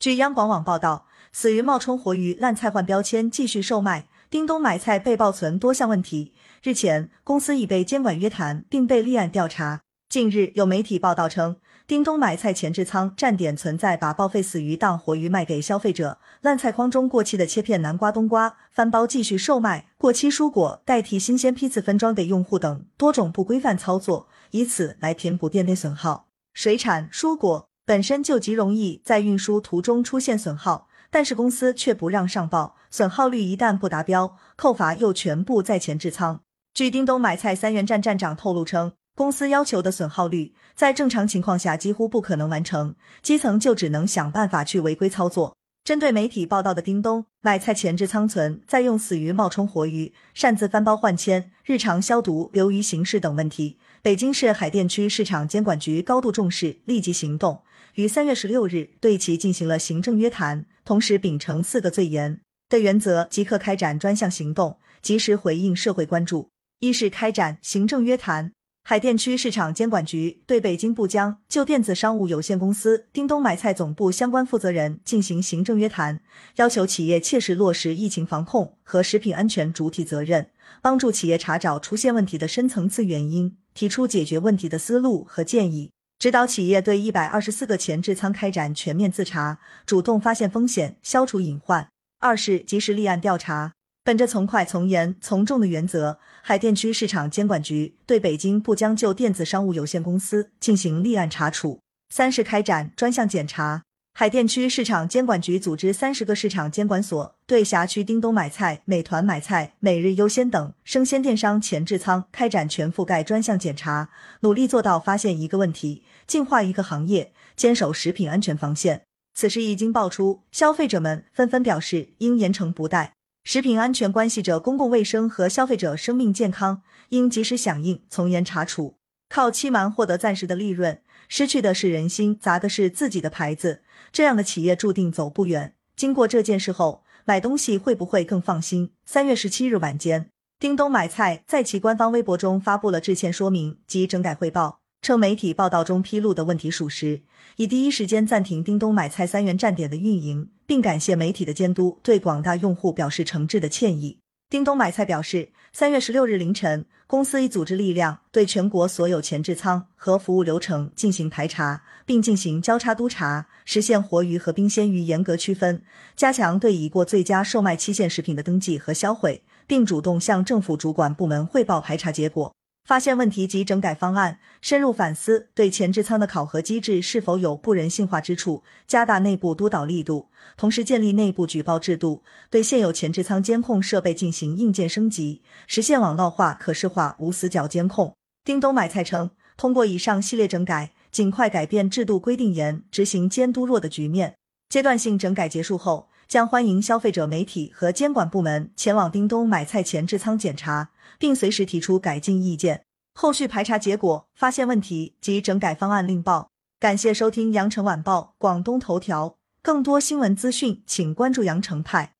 据央广网报道，死鱼冒充活鱼烂菜换标签继续售卖，叮咚买菜被曝存多项问题。日前，公司已被监管约谈，并被立案调查。近日，有媒体报道称，叮咚买菜前置仓站点存在把报废死鱼当活鱼卖给消费者，烂菜筐中过期的切片南瓜、冬瓜翻包继续售卖，过期蔬果代替新鲜批次分装给用户等多种不规范操作，以此来填补店内损耗。水产蔬果本身就极容易在运输途中出现损耗，但是公司却不让上报，损耗率一旦不达标，扣罚又全部在前置仓。据叮咚买菜三元站站长透露称。公司要求的损耗率，在正常情况下几乎不可能完成，基层就只能想办法去违规操作。针对媒体报道的叮咚买菜前置仓存、再用死鱼冒充活鱼、擅自翻包换签、日常消毒流于形式等问题，北京市海淀区市场监管局高度重视，立即行动，于三月十六日对其进行了行政约谈，同时秉承四个最严的原则，即刻开展专项行动，及时回应社会关注。一是开展行政约谈。海淀区市场监管局对北京步江就电子商务有限公司叮咚买菜总部相关负责人进行行政约谈，要求企业切实落实疫情防控和食品安全主体责任，帮助企业查找出现问题的深层次原因，提出解决问题的思路和建议，指导企业对一百二十四个前置仓开展全面自查，主动发现风险，消除隐患。二是及时立案调查。本着从快、从严、从重的原则，海淀区市场监管局对北京不将就电子商务有限公司进行立案查处。三是开展专项检查，海淀区市场监管局组织三十个市场监管所对辖区叮咚买菜、美团买菜、每日优鲜等生鲜电商前置仓开展全覆盖专项检查，努力做到发现一个问题，净化一个行业，坚守食品安全防线。此事一经爆出，消费者们纷纷表示应严惩不贷。食品安全关系着公共卫生和消费者生命健康，应及时响应，从严查处。靠欺瞒获得暂时的利润，失去的是人心，砸的是自己的牌子，这样的企业注定走不远。经过这件事后，买东西会不会更放心？三月十七日晚间，叮咚买菜在其官方微博中发布了致歉说明及整改汇报。称媒体报道中披露的问题属实，已第一时间暂停叮咚买菜三元站点的运营，并感谢媒体的监督，对广大用户表示诚挚的歉意。叮咚买菜表示，三月十六日凌晨，公司已组织力量对全国所有前置仓和服务流程进行排查，并进行交叉督查，实现活鱼和冰鲜鱼严格区分，加强对已过最佳售卖期限食品的登记和销毁，并主动向政府主管部门汇报排查结果。发现问题及整改方案，深入反思对前置仓的考核机制是否有不人性化之处，加大内部督导力度，同时建立内部举报制度，对现有前置仓监控设备进行硬件升级，实现网络化、可视化、无死角监控。叮咚买菜称，通过以上系列整改，尽快改变制度规定严、执行监督弱的局面。阶段性整改结束后。将欢迎消费者、媒体和监管部门前往叮咚买菜前置仓检查，并随时提出改进意见。后续排查结果发现问题及整改方案另报。感谢收听羊城晚报广东头条，更多新闻资讯，请关注羊城派。